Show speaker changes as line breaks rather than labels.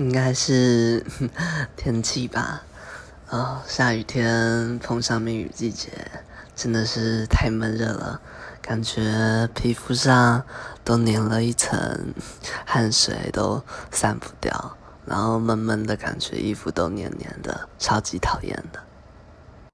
应该是 天气吧，啊，下雨天，碰上梅雨季节，真的是太闷热了，感觉皮肤上都粘了一层，汗水都散不掉，然后闷闷的感觉，衣服都黏黏的，超级讨厌的。